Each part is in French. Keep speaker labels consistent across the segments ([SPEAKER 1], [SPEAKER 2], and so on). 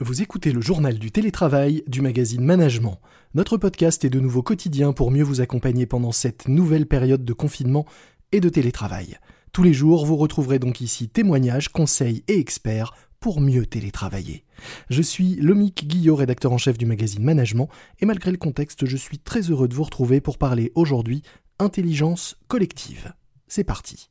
[SPEAKER 1] Vous écoutez le journal du télétravail du magazine Management. Notre podcast est de nouveau quotidien pour mieux vous accompagner pendant cette nouvelle période de confinement et de télétravail. Tous les jours, vous retrouverez donc ici témoignages, conseils et experts pour mieux télétravailler. Je suis Lomique Guillot, rédacteur en chef du magazine Management, et malgré le contexte, je suis très heureux de vous retrouver pour parler aujourd'hui intelligence collective. C'est parti.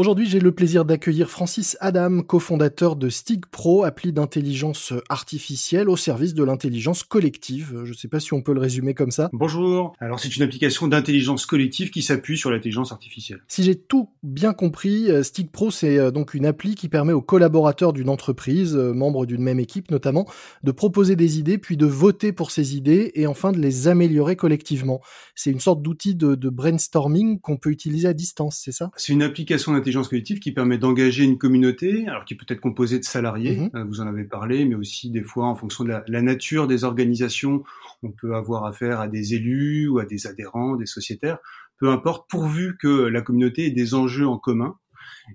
[SPEAKER 1] Aujourd'hui, j'ai le plaisir d'accueillir Francis Adam, cofondateur de Stig Pro, appli d'intelligence artificielle au service de l'intelligence collective. Je ne sais pas si on peut le résumer comme ça.
[SPEAKER 2] Bonjour. Alors, c'est une application d'intelligence collective qui s'appuie sur l'intelligence artificielle.
[SPEAKER 1] Si j'ai tout bien compris, euh, Stig Pro, c'est euh, donc une appli qui permet aux collaborateurs d'une entreprise, euh, membres d'une même équipe notamment, de proposer des idées, puis de voter pour ces idées et enfin de les améliorer collectivement. C'est une sorte d'outil de, de brainstorming qu'on peut utiliser à distance, c'est ça?
[SPEAKER 2] C'est une application d'intelligence collective qui permet d'engager une communauté, alors qui peut être composée de salariés, euh, vous en avez parlé, mais aussi des fois en fonction de la, nature des organisations, on peut avoir affaire à des élus ou à des adhérents, des sociétaires, peu importe, pourvu que la communauté ait des enjeux en commun.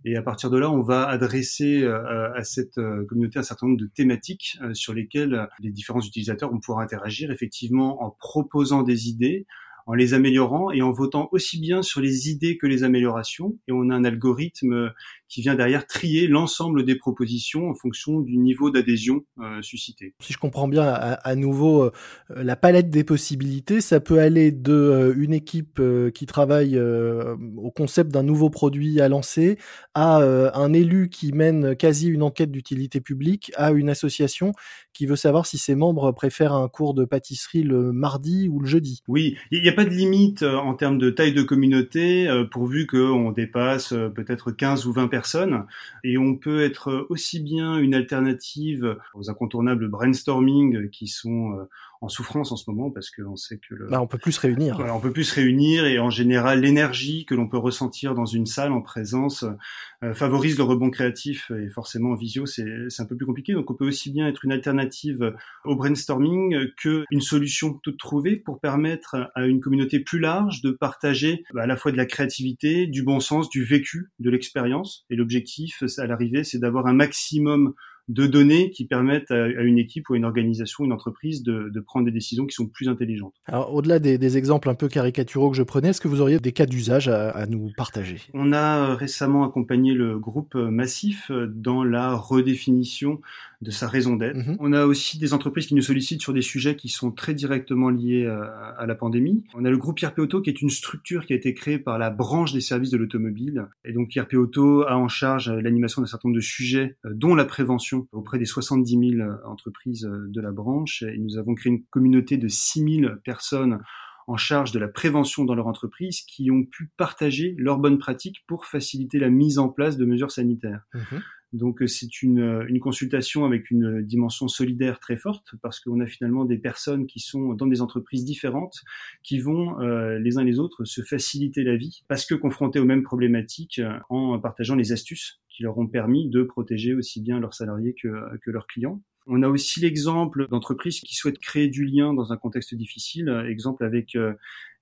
[SPEAKER 2] Et à partir de là, on va adresser euh, à cette euh, communauté un certain nombre de thématiques sur lesquelles les différents utilisateurs vont pouvoir interagir, effectivement en proposant des idées, en les améliorant et en votant aussi bien sur les idées que les améliorations. Et on a un algorithme qui vient derrière trier l'ensemble des propositions en fonction du niveau d'adhésion euh, suscité.
[SPEAKER 1] Si je comprends bien, à, nouveau, euh, la palette des possibilités, ça peut aller de euh, une équipe qui travaille au concept d'un nouveau produit à lancer, à un élu qui mène quasi une enquête d'utilité publique, à une association qui veut savoir si ses membres préfèrent un cours de pâtisserie le mardi ou le jeudi.
[SPEAKER 2] Oui, il n'y a pas de limite en termes de taille de communauté, pourvu qu'on dépasse peut-être 15 ou 20 personnes. Et on peut être aussi bien une alternative aux incontournables brainstorming qui sont euh, en souffrance en ce moment parce qu'on sait que le...
[SPEAKER 1] Bah, on peut plus se réunir.
[SPEAKER 2] on peut plus se réunir et en général l'énergie que l'on peut ressentir dans une salle en présence euh, favorise le rebond créatif et forcément en visio c'est un peu plus compliqué donc on peut aussi bien être une alternative au brainstorming que une solution toute trouvée pour permettre à une communauté plus large de partager bah, à la fois de la créativité, du bon sens, du vécu, de l'expérience et l'objectif à l'arrivée c'est d'avoir un maximum de données qui permettent à, une équipe ou à une organisation, une entreprise de, prendre des décisions qui sont plus intelligentes.
[SPEAKER 1] Alors, au-delà des, exemples un peu caricaturaux que je prenais, est-ce que vous auriez des cas d'usage à, nous partager?
[SPEAKER 2] On a euh, récemment accompagné le groupe euh, Massif euh, dans la redéfinition de sa raison d'être. Mhm. On a aussi des entreprises qui nous sollicitent sur des sujets qui sont très directement liés à, la pandémie. On a le groupe IRP Auto qui est une structure qui a été créée par la branche des services de l'automobile. Et donc IRP Auto a en charge l'animation d'un certain nombre de sujets, dont la prévention auprès des 70 000 euh, entreprises euh, de la branche. Et nous avons créé une communauté de 6 000 personnes en charge de la prévention dans leur entreprise qui ont pu partager leurs bonnes pratiques pour faciliter la mise en place de mesures sanitaires. Mmh Donc euh, c'est une, une, consultation avec une dimension solidaire très forte parce qu'on a finalement des personnes qui sont dans des entreprises différentes qui vont les uns les autres se faciliter la vie parce que confrontés aux mêmes problématiques en partageant les astuces qui leur ont permis de protéger aussi bien leurs salariés que, que leurs clients. On a aussi l'exemple d'entreprises qui souhaitent créer du lien dans un contexte difficile, exemple avec euh,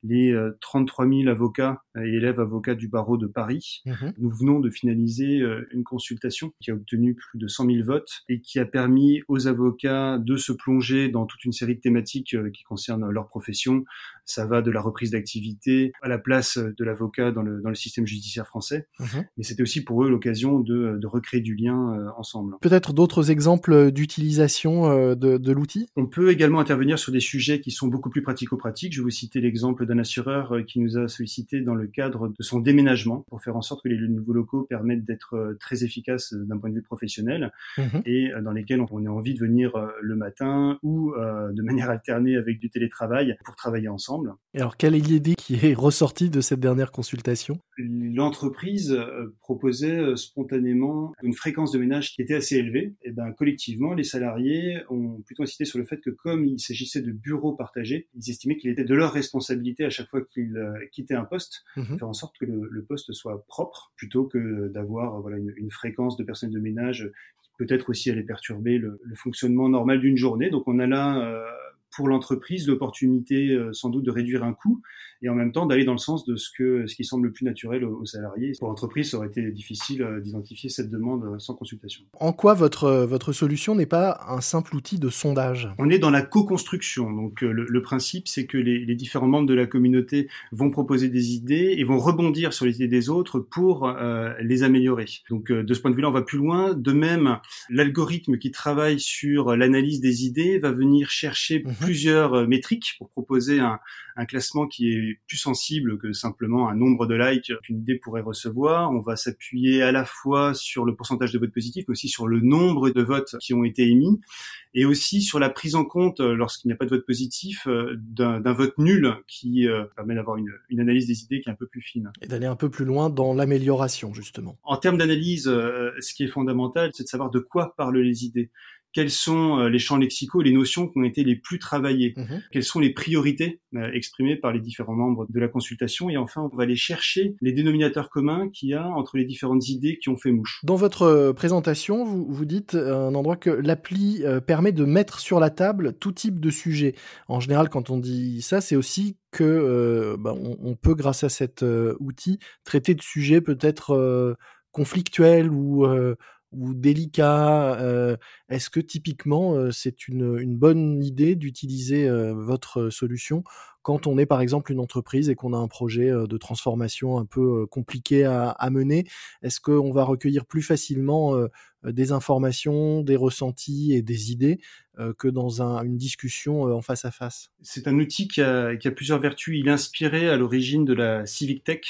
[SPEAKER 2] les 33 euh, 000 avocats et élèves avocats du barreau de Paris. Mhm. Nous venons de finaliser euh, une consultation qui a obtenu plus de 100 000 votes et qui a permis aux avocats de se plonger dans toute une série de thématiques euh, qui concernent leur profession. Ça va de la reprise d'activité à la place de l'avocat dans le, dans le système judiciaire français. Mhm. Mais c'était aussi pour eux l'occasion de, de recréer du lien ensemble.
[SPEAKER 1] Peut-être d'autres exemples d'utilisation de, de l'outil?
[SPEAKER 2] On peut également intervenir sur des sujets qui sont beaucoup plus pratico-pratiques. Je vais vous citer l'exemple d'un assureur euh, qui nous a sollicité dans le cadre de son déménagement pour faire en sorte que les nouveaux locaux permettent d'être euh, très efficaces euh, d'un point de vue professionnel mhm. et dans lesquels on a envie de venir le matin ou de manière alternée avec du télétravail pour travailler ensemble.
[SPEAKER 1] Et alors, quelle est l'idée qui est ressortie de cette dernière consultation?
[SPEAKER 2] L'entreprise proposait spontanément une fréquence de ménage qui était assez élevée. Et ben, collectivement, les salariés ont plutôt insisté sur le fait que comme il s'agissait de bureaux partagés, ils estimaient qu'il était de leur responsabilité à chaque fois qu'il euh, quittait un poste, mhm. faire en sorte que le, poste soit propre plutôt que d'avoir voilà une, fréquence de personnel de ménage peut-être aussi aller perturber le, le fonctionnement normal d'une journée. Donc on a là pour l'entreprise l'opportunité euh, sans doute de réduire un coût et en même temps d'aller dans le sens de ce que ce qui semble le plus naturel aux, salariés. Pour l'entreprise, ça aurait été difficile euh, d'identifier cette demande euh, sans consultation.
[SPEAKER 1] En quoi votre votre solution n'est pas un simple outil de sondage?
[SPEAKER 2] On est dans la co-construction. Donc le, principe, c'est que les, les, différents membres de la communauté vont proposer des idées et vont rebondir sur les idées des autres pour les améliorer. Donc de ce point de vue-là, on va plus loin. De même, l'algorithme qui travaille sur l'analyse des idées va venir chercher mhm plusieurs euh, métriques pour proposer un, un, classement qui est plus sensible que simplement un nombre de likes qu'une idée pourrait recevoir. On va s'appuyer à la fois sur le pourcentage de votes positifs, mais aussi sur le nombre de votes qui ont été émis, et aussi sur la prise en compte, euh, lorsqu'il n'y a pas de vote positif, euh, d'un vote nul qui permet d'avoir une, une, analyse des idées qui est un peu plus fine.
[SPEAKER 1] Et d'aller un peu plus loin dans l'amélioration, justement.
[SPEAKER 2] En termes d'analyse, ce qui est fondamental, c'est de savoir de quoi parlent les idées quels sont euh, les champs lexicaux, les notions qui ont été les plus travaillées, mhm. quelles sont les priorités euh, exprimées par les différents membres de la consultation, et enfin on va aller chercher les dénominateurs communs qu'il y a entre les différentes idées qui ont fait mouche.
[SPEAKER 1] Dans votre euh, présentation, vous, vous dites un endroit que l'appli permet de mettre sur la table tout type de sujet. En général, quand on dit ça, c'est aussi que bah, on, on, peut, grâce à cet outil, traiter de sujets peut-être conflictuels ou ou délicat euh, Est-ce que typiquement euh, c'est une, une, bonne idée d'utiliser euh, votre solution quand on est par exemple une entreprise et qu'on a un projet de transformation un peu compliqué à, à mener? Est-ce qu'on va recueillir plus facilement des informations, des ressentis et des idées que dans un, une discussion en face à face?
[SPEAKER 2] C'est un outil qui a, qui a, plusieurs vertus. Il est inspiré à l'origine de la Civic Tech,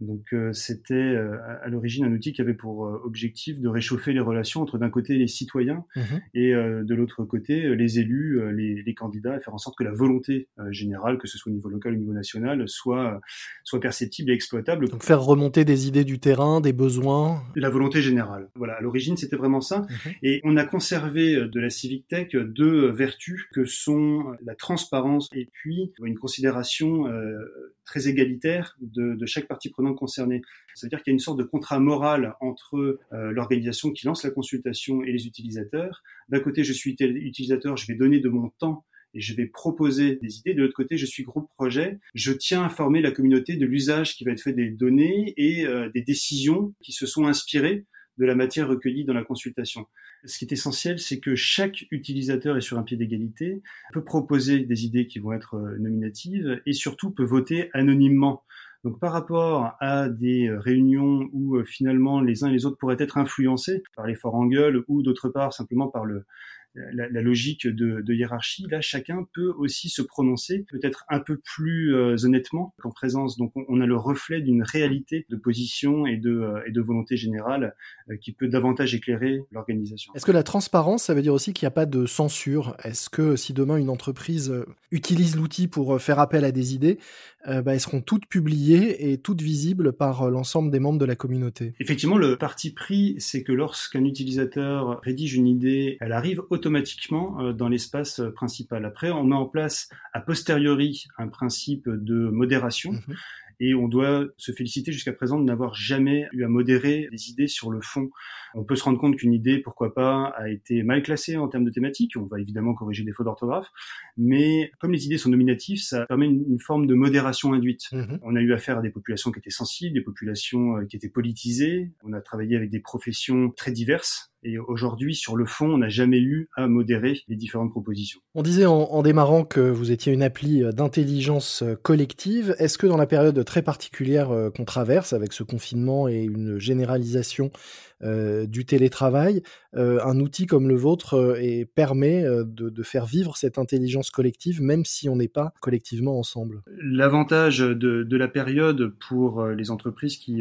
[SPEAKER 2] donc euh, c'était euh, à l'origine un outil qui avait pour euh, objectif de réchauffer les relations entre d'un côté les citoyens mmh et de l'autre côté les élus, les, les, candidats, et faire en sorte que la volonté générale, que ce soit au niveau local ou au niveau national, soit soit perceptible et exploitable.
[SPEAKER 1] Donc faire remonter des idées du terrain, des besoins.
[SPEAKER 2] La volonté générale. Voilà, à l'origine c'était vraiment ça. Mmh et on a conservé de la Civic Tech deux vertus que sont la transparence et puis une considération très égalitaire de, chaque partie prenante concernés. C'est-à-dire qu'il y a une sorte de contrat moral entre euh, l'organisation qui lance la consultation et les utilisateurs. D'un côté, je suis utilisateur, je vais donner de mon temps et je vais proposer des idées. De l'autre côté, je suis groupe projet. Je tiens à informer la communauté de l'usage qui va être fait des données et euh, des décisions qui se sont inspirées de la matière recueillie dans la consultation. Ce qui est essentiel, c'est que chaque utilisateur est sur un pied d'égalité, peut proposer des idées qui vont être euh, nominatives et surtout peut voter anonymement. Donc par rapport à des euh, réunions où euh, finalement les uns et les autres pourraient être influencés par l'effort en gueule ou d'autre part simplement par le, la, la logique de, de, hiérarchie, là, chacun peut aussi se prononcer peut-être un peu plus euh, honnêtement qu'en présence. Donc, on, a le reflet d'une réalité de position et de, euh, et de volonté générale euh, qui peut davantage éclairer l'organisation.
[SPEAKER 1] Est-ce que la transparence, ça veut dire aussi qu'il n'y a pas de censure? Est-ce que si demain une entreprise utilise l'outil pour faire appel à des idées, bah, elles seront toutes publiées et toutes visibles par l'ensemble des membres de la communauté?
[SPEAKER 2] Effectivement, le parti pris, c'est que lorsqu'un utilisateur rédige une idée, elle arrive automatiquement automatiquement euh, dans l'espace euh, principal. Après, on met en place a posteriori un principe de modération. Mhm. Et on doit se féliciter jusqu'à présent de n'avoir jamais eu à modérer des idées sur le fond. On peut se rendre compte qu'une idée, pourquoi pas, a été mal classée en termes de thématique. On va évidemment corriger des fautes d'orthographe. Mais comme les idées sont nominatives, ça permet une, forme de modération induite. Mhm. On a eu affaire à des populations qui étaient sensibles, des populations euh, qui étaient politisées. On a travaillé avec des professions très diverses et aujourd'hui, sur le fond, on n'a jamais eu à modérer les différentes propositions.
[SPEAKER 1] On disait en, démarrant que vous étiez une appli d'intelligence collective. Est-ce que dans la période très particulière euh, qu'on traverse, avec ce confinement et une généralisation euh, du télétravail, euh, un outil comme le vôtre euh, et permet de, faire vivre cette intelligence collective, même si on n'est pas collectivement ensemble.
[SPEAKER 2] L'avantage de, la période pour les entreprises qui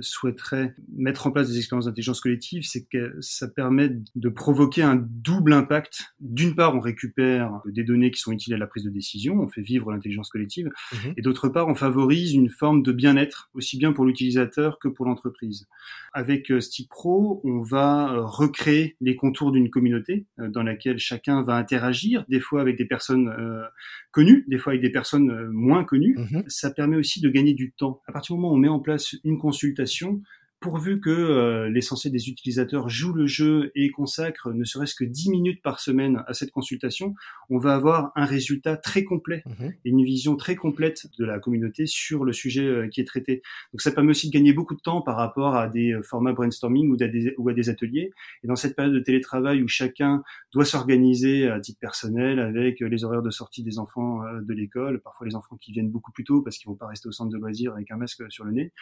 [SPEAKER 2] souhaiteraient mettre en place des expériences d'intelligence collective, c'est que ça permet de provoquer un double impact. D'une part, on récupère des données qui sont utiles à la prise de décision, on fait vivre l'intelligence collective, mmh et d'autre part, on favorise une forme de bien-être, aussi bien pour l'utilisateur que pour l'entreprise. Avec Stick Pro, on va euh, recréer les contours d'une communauté euh, dans laquelle chacun va interagir, des fois avec des personnes euh, connues, des fois avec des personnes moins connues. Mhm. Ça permet aussi de gagner du temps. À partir du moment où on met en place une consultation, pourvu que l'essentiel des utilisateurs joue le jeu et consacre ne serait-ce que 10 minutes par semaine à cette consultation, on va avoir un résultat très complet mmh et une vision très complète de la communauté sur le sujet qui est traité. Donc ça permet aussi de gagner beaucoup de temps par rapport à des formats brainstorming ou, des, ou à des ateliers. Et dans cette période de télétravail où chacun doit s'organiser à titre personnel avec les horaires de sortie des enfants de l'école, parfois les enfants qui viennent beaucoup plus tôt parce qu'ils vont pas rester au centre de loisirs avec un masque sur le nez.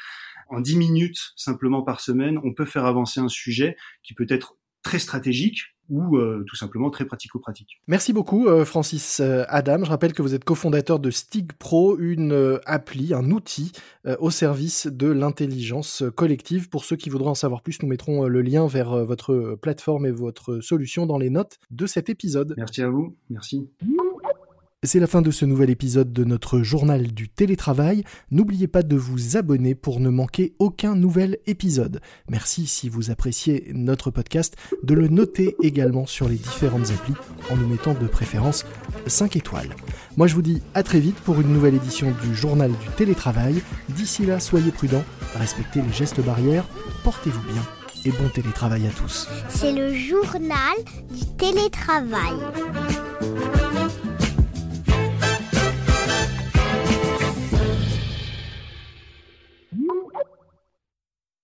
[SPEAKER 2] En 10 minutes simplement par semaine, on peut faire avancer un sujet qui peut être très stratégique ou euh, tout simplement très pratico-pratique.
[SPEAKER 1] Merci beaucoup euh, Francis euh, Adam. Je rappelle que vous êtes cofondateur de Stig Pro, une appli, un outil au service de l'intelligence collective. Pour ceux qui voudraient en savoir plus, nous mettrons le lien vers votre plateforme et votre solution dans les notes de cet épisode.
[SPEAKER 2] Merci à vous. Merci.
[SPEAKER 1] C'est la fin de ce nouvel épisode de notre journal du télétravail. N'oubliez pas de vous abonner pour ne manquer aucun nouvel épisode. Merci si vous appréciez notre podcast de le noter également sur les différentes applis en nous mettant de préférence 5 étoiles. Moi je vous dis à très vite pour une nouvelle édition du journal du télétravail. D'ici là, soyez prudents, respectez les gestes barrières, portez-vous bien et bon télétravail à tous.
[SPEAKER 3] C'est le journal du télétravail.